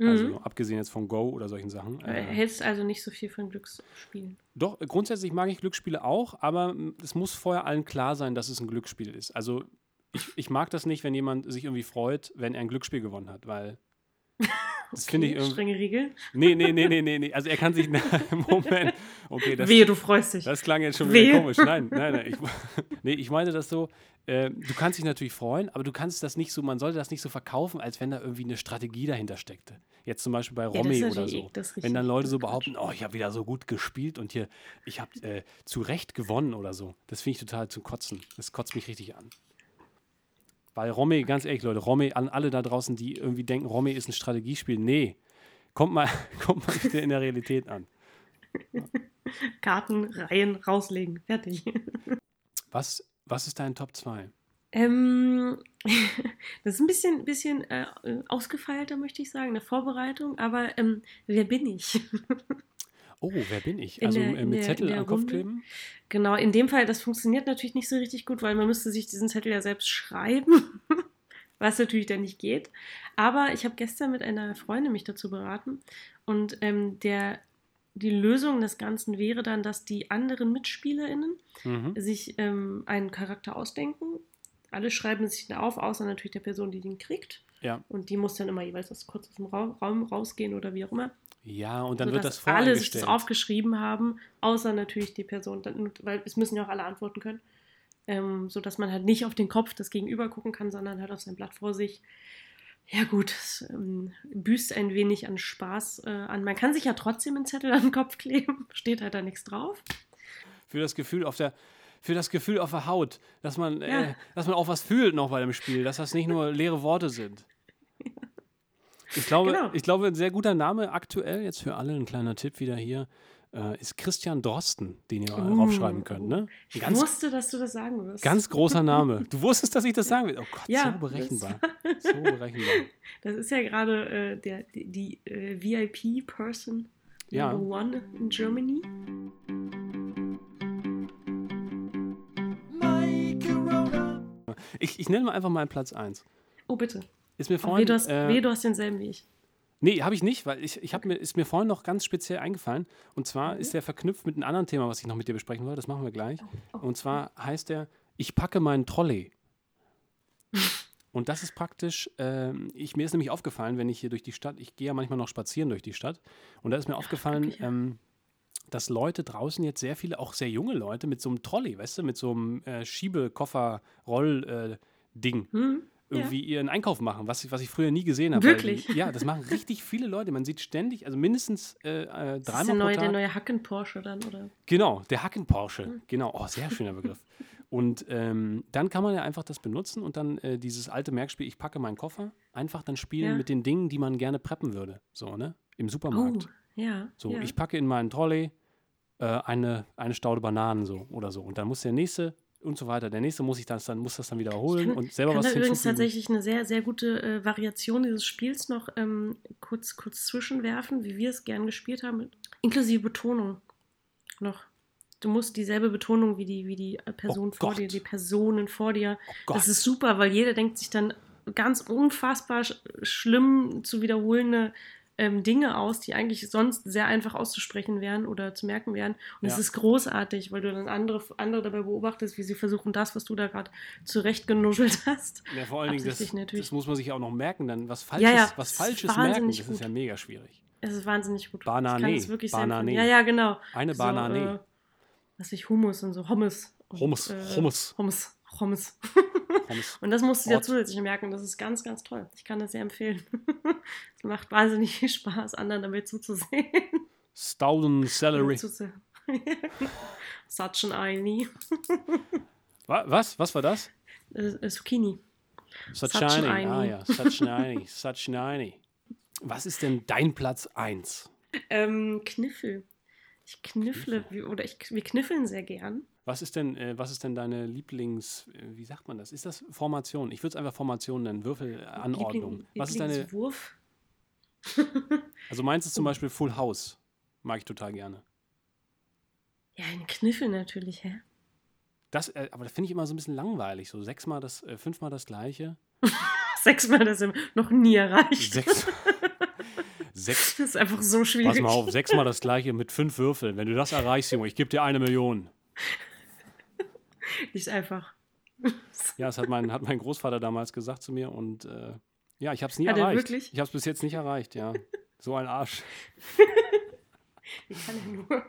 Also Mhm. abgesehen jetzt von Go oder solchen Sachen. Äh, Äh, Hältst also nicht so viel von Glücksspielen. doch, grundsätzlich mag ich Glücksspiele auch, aber es muss vorher allen klar sein, dass es ein Glücksspiel ist. Also ich, ich mag das nicht, wenn jemand sich irgendwie freut, wenn er ein Glücksspiel gewonnen hat, weil das finde ich Okay, irgendwie. Strenge Regeln. Nee, nee, nee, nee, nee, nee. Also er kann sich. Moment. Okay, das, Wehe, du freust dich. Das klang jetzt schon Wehe. wieder komisch. Nein, nein, nein. Ich, nee, ich meine das so, äh, du kannst dich natürlich freuen, aber du kannst das nicht so, man sollte das nicht so verkaufen, als wenn da irgendwie eine Strategie dahinter steckte. Jetzt zum Beispiel bei Romy ist oder so. ist Wenn dann Leute so behaupten, oh, ich habe wieder so gut gespielt und hier, ich habe äh, zu Recht gewonnen oder so. Das finde ich total zum Kotzen. Das kotzt mich richtig an. Weil Romy, ganz ehrlich, Leute, Romy, an alle da draußen, die irgendwie denken, Romy ist ein Strategiespiel, nee. Kommt mal, kommt mal bitte in der Realität an. Karten, Reihen rauslegen. Fertig. Was, was ist dein Top 2? Ähm, das ist ein bisschen, bisschen äh, ausgefeilter, möchte ich sagen, eine Vorbereitung, aber ähm, wer bin ich? Oh, wer bin ich? Also der- äh, mit der- Zettel der am Kopf kleben? Genau, in dem Fall, das funktioniert natürlich nicht so richtig gut, weil man müsste sich diesen Zettel ja selbst schreiben, was natürlich dann nicht geht. Aber ich habe gestern mit einer Freundin mich dazu beraten und ähm, der, die Lösung des Ganzen wäre dann, dass die anderen MitspielerInnen Mhm. sich ähm, einen Charakter ausdenken. Alle schreiben sich den auf, außer natürlich der Person, die den kriegt. Ja. Und die muss dann immer jeweils aus, kurz aus dem Raum, rausgehen oder wie auch immer. Ja, und dann wird das sodass alle sich das voreingestellt. aufgeschrieben haben, außer natürlich die Person, dann, weil es müssen ja auch alle antworten können, ähm, sodass man halt nicht auf den Kopf des Gegenüber gucken kann, sondern halt auf sein Blatt vor sich. Ja gut, es ähm, büßt ein wenig an Spaß äh, an. Man kann sich ja trotzdem einen Zettel an den Kopf kleben, steht halt da nichts drauf. Für das Gefühl auf der für das Gefühl auf der Haut, dass man, äh, Ja. dass man auch was fühlt noch bei dem Spiel, dass das nicht nur leere Worte sind. Ich glaube, Genau. ich glaube, ein sehr guter Name aktuell, jetzt für alle ein kleiner Tipp wieder hier, äh, ist Christian Drosten, den ihr Uh. draufschreiben könnt. Ne? Ich Ganz, wusste, dass du das sagen wirst. ganz großer Name. Du wusstest, dass ich das sagen will. Oh Gott, Ja, so berechenbar. So berechenbar. Das ist ja gerade äh, der, die, die äh, VIP-Person Ja. Number One in Germany. Ich, ich nenne mal einfach meinen Platz 1. Oh, bitte. Ist mir Oh, vorhin, weh, du hast, äh, weh, du hast denselben wie ich. Nee, habe ich nicht, weil ich, ich hab mir, ist mir vorhin noch ganz speziell eingefallen. Und zwar Mhm. ist der verknüpft mit einem anderen Thema, was ich noch mit dir besprechen wollte. Das machen wir gleich. Oh, Und zwar heißt der, ich packe meinen Trolley. Und das ist praktisch, ähm, ich, mir ist nämlich aufgefallen, wenn ich hier durch die Stadt, ich gehe ja manchmal noch spazieren durch die Stadt, und da ist mir aufgefallen, ja. ähm, dass Leute draußen jetzt sehr viele, auch sehr junge Leute, mit so einem Trolley, weißt du, mit so einem äh, Schiebekoffer-Roll-Ding Hm? Irgendwie ihren Einkauf machen, was ich, was ich früher nie gesehen habe. Wirklich? Weil, ja, das machen richtig viele Leute. Man sieht ständig, also mindestens äh, äh, Das ist dreimal der neue, pro der Tag. neue Hacken-Porsche dann, oder? Genau, der Hacken-Porsche. Hm. Genau, oh, sehr schöner Begriff. Und ähm, dann kann man ja einfach das benutzen und dann äh, dieses alte Merkspiel, ich packe meinen Koffer, einfach dann spielen Ja. mit den Dingen, die man gerne preppen würde. So, ne? Im Oh, Supermarkt. ja. So, ja. ich packe in meinen Trolley äh, eine, eine Staude Bananen so oder so. Und dann muss der nächste und so weiter. Der nächste muss ich das dann, muss das dann wiederholen kann- und selber kann was da übrigens hinzufügen. tatsächlich eine sehr, sehr gute äh, Variation dieses Spiels noch ähm, kurz, kurz zwischenwerfen, wie wir es gern gespielt haben, inklusive Betonung noch. Du musst dieselbe Betonung wie die, wie die äh, Person Oh vor Gott. dir, die Personen vor dir. Gott. Das ist super, weil jeder denkt sich dann ganz unfassbar sch schlimm zu wiederholende ähm, Dinge aus, die eigentlich sonst sehr einfach auszusprechen wären oder zu merken wären. Und es Ja. ist großartig, weil du dann andere, andere dabei beobachtest, wie sie versuchen, das, was du da gerade zurechtgenuschelt hast. Ja, vor allen Dingen, das, das muss man sich auch noch merken, dann was Falsches, ja, was das ist Falsches merken, das ist gut. ja mega schwierig. Es ist wahnsinnig gut. Banane, Ich wirklich Banane. Ja, ja, genau. Eine So, Banane. äh, was ich, Hummus und so, Hummus. Und, Hummus, äh, Hummus. Hummus, Hummus. Und das musst du dir zusätzlich merken. Das ist ganz, ganz toll. Ich kann das sehr empfehlen. es macht wahnsinnig viel Spaß, anderen dabei zuzusehen. Stauden Celery. Such an Eini. Wa- Was? Was war das? Äh, äh, Zucchini. Such Such an shiny. Ah ja. Such shiny. Was ist denn dein Platz 1? Ähm, Kniffel. Ich kniffle, oder ich, wir kniffeln sehr gern. Was ist denn, äh, was ist denn deine Lieblings, äh, wie sagt man das? Ist das Formation? Ich würde es einfach Formation nennen, Würfelanordnung. Liebling- Was ist deine, Lieblingswurf. also meinst du zum Beispiel Full House? Mag ich total gerne. Ja, ein Kniffel natürlich, hä? Das, äh, aber das finde ich immer so ein bisschen langweilig. So sechsmal das, äh, fünfmal das gleiche. Sechsmal das noch nie erreicht. Sechs. Sechs. Das ist einfach so schwierig. Pass mal auf, sechsmal das gleiche mit fünf Würfeln. Wenn du das erreichst, Junge, ich gebe dir eine Million. Nicht einfach. Ja, das hat mein, hat mein Großvater damals gesagt zu mir und äh, ja, ich habe es nie Hat er erreicht. wirklich? Ich habe es bis jetzt nicht erreicht, ja. So ein Arsch. Ich kann ja nur.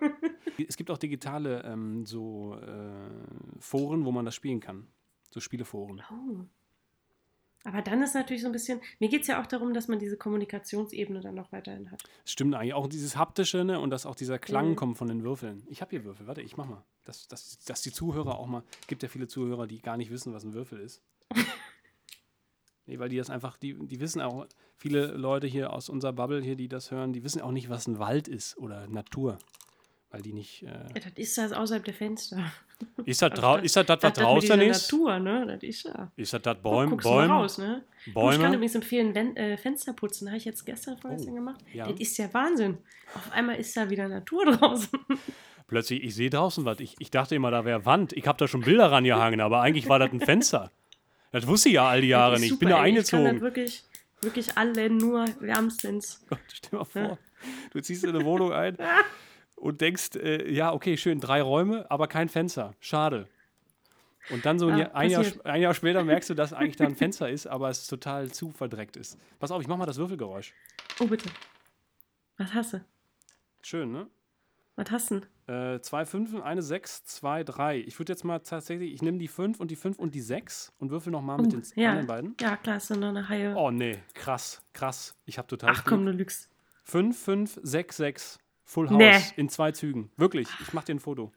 Es gibt auch digitale ähm, so äh, Foren, wo man das spielen kann. So Spieleforen. Oh. Aber dann ist natürlich so ein bisschen. Mir geht es ja auch darum, dass man diese Kommunikationsebene dann noch weiterhin hat. Stimmt eigentlich. Auch dieses haptische ne? und dass auch dieser Klang Mhm. kommt von den Würfeln. Ich habe hier Würfel. Warte, ich mach mal. Dass, dass, dass die Zuhörer auch mal. gibt ja viele Zuhörer, die gar nicht wissen, was ein Würfel ist. nee, weil die das einfach. Die, die wissen auch. Viele Leute hier aus unserer Bubble hier, die das hören, die wissen auch nicht, was ein Wald ist oder Natur. Weil die nicht. Äh, Ja, das ist das außerhalb der Fenster. ist das, drau ist das, das was draußen ist? Natur, ne? Das ist ja. Ist das das Guck, Bäume? mal Bäume? raus, ne? Du, Ich kann Bäume? übrigens empfehlen, wenn, äh, Fenster putzen. Habe ich jetzt gestern, vorgestern Oh, gemacht. ja. Das ist ja Wahnsinn. Auf einmal ist da wieder Natur draußen. Plötzlich, ich sehe draußen was. Ich, ich dachte immer, da wäre Wand. Ich habe da schon Bilder rangehangen, aber eigentlich war das ein Fenster. Das wusste ich ja all die Jahre nicht. Ich bin da ey. Ich kann das eingezogen. wirklich, wirklich alle nur wärmstens. Gott, stell mal vor, du ziehst in eine Wohnung ein und denkst, äh, ja, okay, schön, drei Räume, aber kein Fenster. Schade. Und dann so ein, Ah, Jahr, ein, Jahr, ein Jahr später merkst du, dass eigentlich da ein Fenster ist, aber es total zu verdreckt ist. Pass auf, ich mach mal das Würfelgeräusch. Oh, bitte. Was hast du? Schön, ne? Was hast du denn? Äh, zwei Fünfen, eine Sechs, zwei, drei. Ich würde jetzt mal tatsächlich, ich nehme die Fünf und die Fünf und die Sechs und würfel nochmal mit Oh, den ja. anderen beiden. Ja, klar, ist noch eine Haie. Oh nee, krass, krass. Ich habe total Ach komm, du lügst. 5, 5, 6, 6. Full House Nee. in zwei Zügen. Wirklich, ich mache dir ein Foto.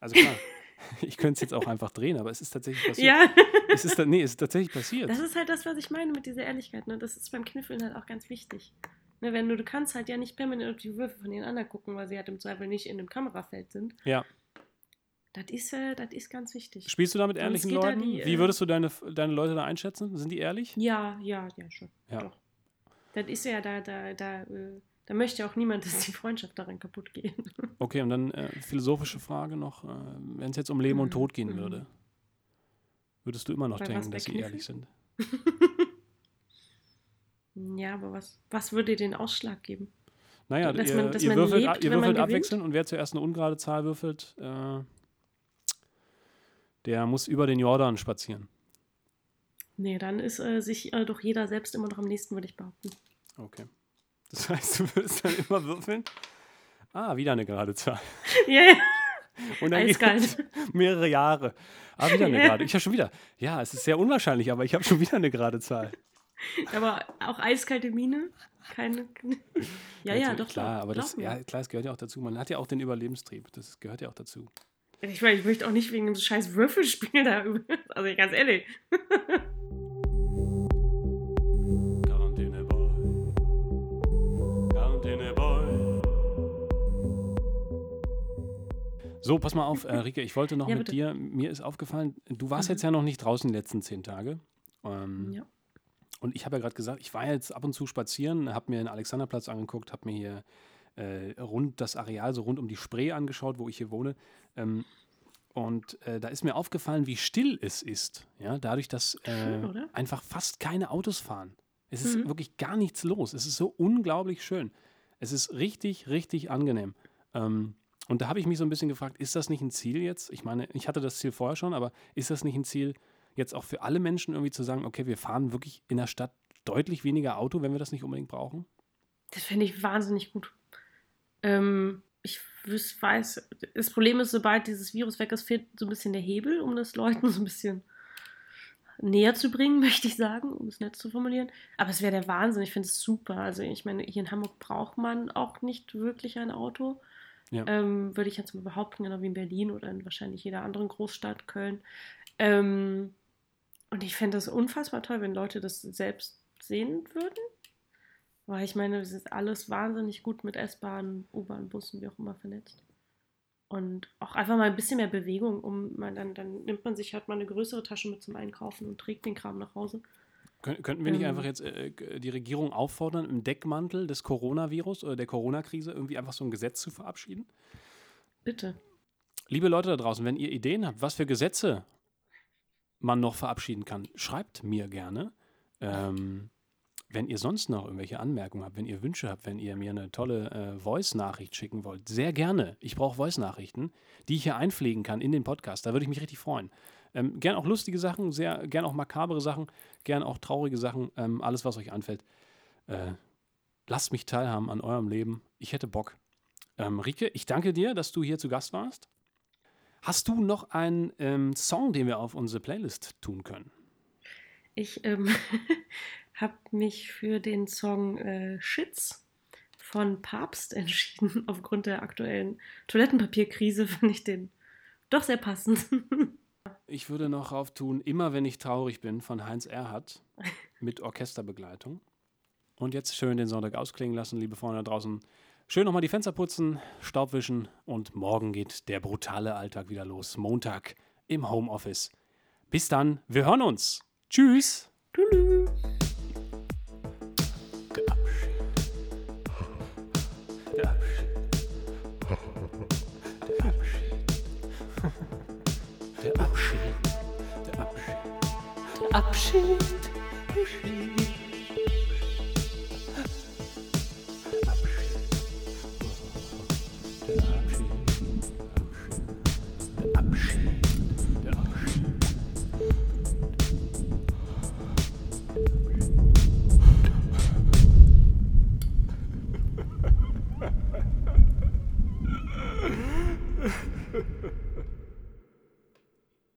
Also klar, ich könnte es jetzt auch einfach drehen, aber es ist tatsächlich passiert. Ja, Es ist, nee, es ist tatsächlich passiert. das ist halt das, was ich meine mit dieser Ehrlichkeit. Ne? Das ist beim Kniffeln halt auch ganz wichtig. Ne, wenn du, du kannst halt ja nicht permanent auf die Würfel von den anderen gucken, weil sie halt im Zweifel nicht in dem Kamerafeld sind. Ja. Das ist, äh, das ist ganz wichtig. Spielst du da mit ehrlichen Leuten? die, Wie äh, würdest du deine, deine Leute da einschätzen? Sind die ehrlich? Ja, ja, ja, schon. Ja. Doch. Das ist ja, da, da, da, äh, da möchte auch niemand, dass die Freundschaft daran kaputt geht. Okay, und dann äh, philosophische Frage noch. Äh, Wenn es jetzt um Leben und Mhm, Tod gehen mhm. würde, würdest du immer noch Bei denken, dass sie Kniffen? ehrlich sind? ja, aber was, was würde den Ausschlag geben? Naja, Dass ihr, man- dass ihr man würfelt, lebt, ihr würfelt abwechselnd und wer zuerst eine ungerade Zahl würfelt, äh, der muss über den Jordan spazieren. Nee, dann ist äh, sich äh, doch jeder selbst immer noch am nächsten, würde ich behaupten. Okay. Das heißt, du würdest dann immer würfeln. Ah, wieder eine gerade Zahl. Ja, ja. Und dann geht Eiskalt. es mehrere Jahre. Ah, wieder eine Ja. gerade. Ich habe schon wieder. Ja, es ist sehr unwahrscheinlich, aber ich habe schon wieder eine gerade Zahl. Aber auch eiskalte Mine? Keine. Ja, ja, Natürlich, doch, Klar, aber das, ja, klar, es gehört ja auch dazu. Man hat ja auch den Überlebenstrieb. Das gehört ja auch dazu. Ich, meine, ich möchte auch nicht wegen dem scheiß Würfelspiel da über. Also ganz ehrlich. So, pass mal auf, äh, Rike, ich wollte noch Ja, mit dir, mir ist aufgefallen, du warst Mhm. jetzt ja noch nicht draußen die letzten zehn Tage. Ähm, Ja. Und ich habe ja gerade gesagt, ich war jetzt ab und zu spazieren, habe mir den Alexanderplatz angeguckt, habe mir hier äh, rund das Areal, so rund um die Spree angeschaut, wo ich hier wohne. Ähm, und äh, da ist mir aufgefallen, wie still es ist. Ja, dadurch, dass äh, Schön, einfach fast keine Autos fahren. Es ist Mhm. wirklich gar nichts los. Es ist so unglaublich schön. Es ist richtig, richtig angenehm. Ähm, und da habe ich mich so ein bisschen gefragt, ist das nicht ein Ziel jetzt? Ich meine, ich hatte das Ziel vorher schon, aber ist das nicht ein Ziel, jetzt auch für alle Menschen irgendwie zu sagen, okay, wir fahren wirklich in der Stadt deutlich weniger Auto, wenn wir das nicht unbedingt brauchen? Das finde ich wahnsinnig gut. Ähm, ich weiß, das Problem ist, sobald dieses Virus weg ist, fehlt so ein bisschen der Hebel, um das Leuten so ein bisschen näher zu bringen, möchte ich sagen, um es nett zu formulieren. Aber es wäre der Wahnsinn. Ich finde es super. Also ich meine, hier in Hamburg braucht man auch nicht wirklich ein Auto. Ja. Ähm, würde ich jetzt mal behaupten, genau wie in Berlin oder in wahrscheinlich jeder anderen Großstadt, Köln. Ähm, und ich fände das unfassbar toll, wenn Leute das selbst sehen würden. Weil ich meine, es ist alles wahnsinnig gut mit S-Bahn, U-Bahn, Bussen, wie auch immer vernetzt. Und auch einfach mal ein bisschen mehr Bewegung, um man dann, dann nimmt man sich halt mal eine größere Tasche mit zum Einkaufen und trägt den Kram nach Hause. Kön könnten wir nicht Ähm. einfach jetzt äh, g- die Regierung auffordern, im Deckmantel des Coronavirus oder der Corona-Krise irgendwie einfach so ein Gesetz zu verabschieden? Bitte. Liebe Leute da draußen, wenn ihr Ideen habt, was für Gesetze man noch verabschieden kann, schreibt mir gerne. Ähm, wenn ihr sonst noch irgendwelche Anmerkungen habt, wenn ihr Wünsche habt, wenn ihr mir eine tolle äh, Voice-Nachricht schicken wollt, sehr gerne. Ich brauche Voice-Nachrichten, die ich hier einpflegen kann in den Podcast. Da würde ich mich richtig freuen. Ähm, gern auch lustige Sachen, sehr gern auch makabere Sachen, gern auch traurige Sachen, ähm, alles, was euch anfällt. Äh, lasst mich teilhaben an eurem Leben. Ich hätte Bock. Ähm, Rike, ich danke dir, dass du hier zu Gast warst. Hast du noch einen ähm, Song, den wir auf unsere Playlist tun können? Ich ähm, habe mich für den Song äh, Shits von Papst entschieden. Aufgrund der aktuellen Toilettenpapierkrise finde ich den doch sehr passend. Ich würde noch drauf tun, immer wenn ich traurig bin, von Heinz Erhardt mit Orchesterbegleitung. Und jetzt schön den Sonntag ausklingen lassen, liebe Freunde da draußen. Schön nochmal die Fenster putzen, Staub wischen und morgen geht der brutale Alltag wieder los. Montag im Homeoffice. Bis dann, wir hören uns. Tschüss. Tschüss. Der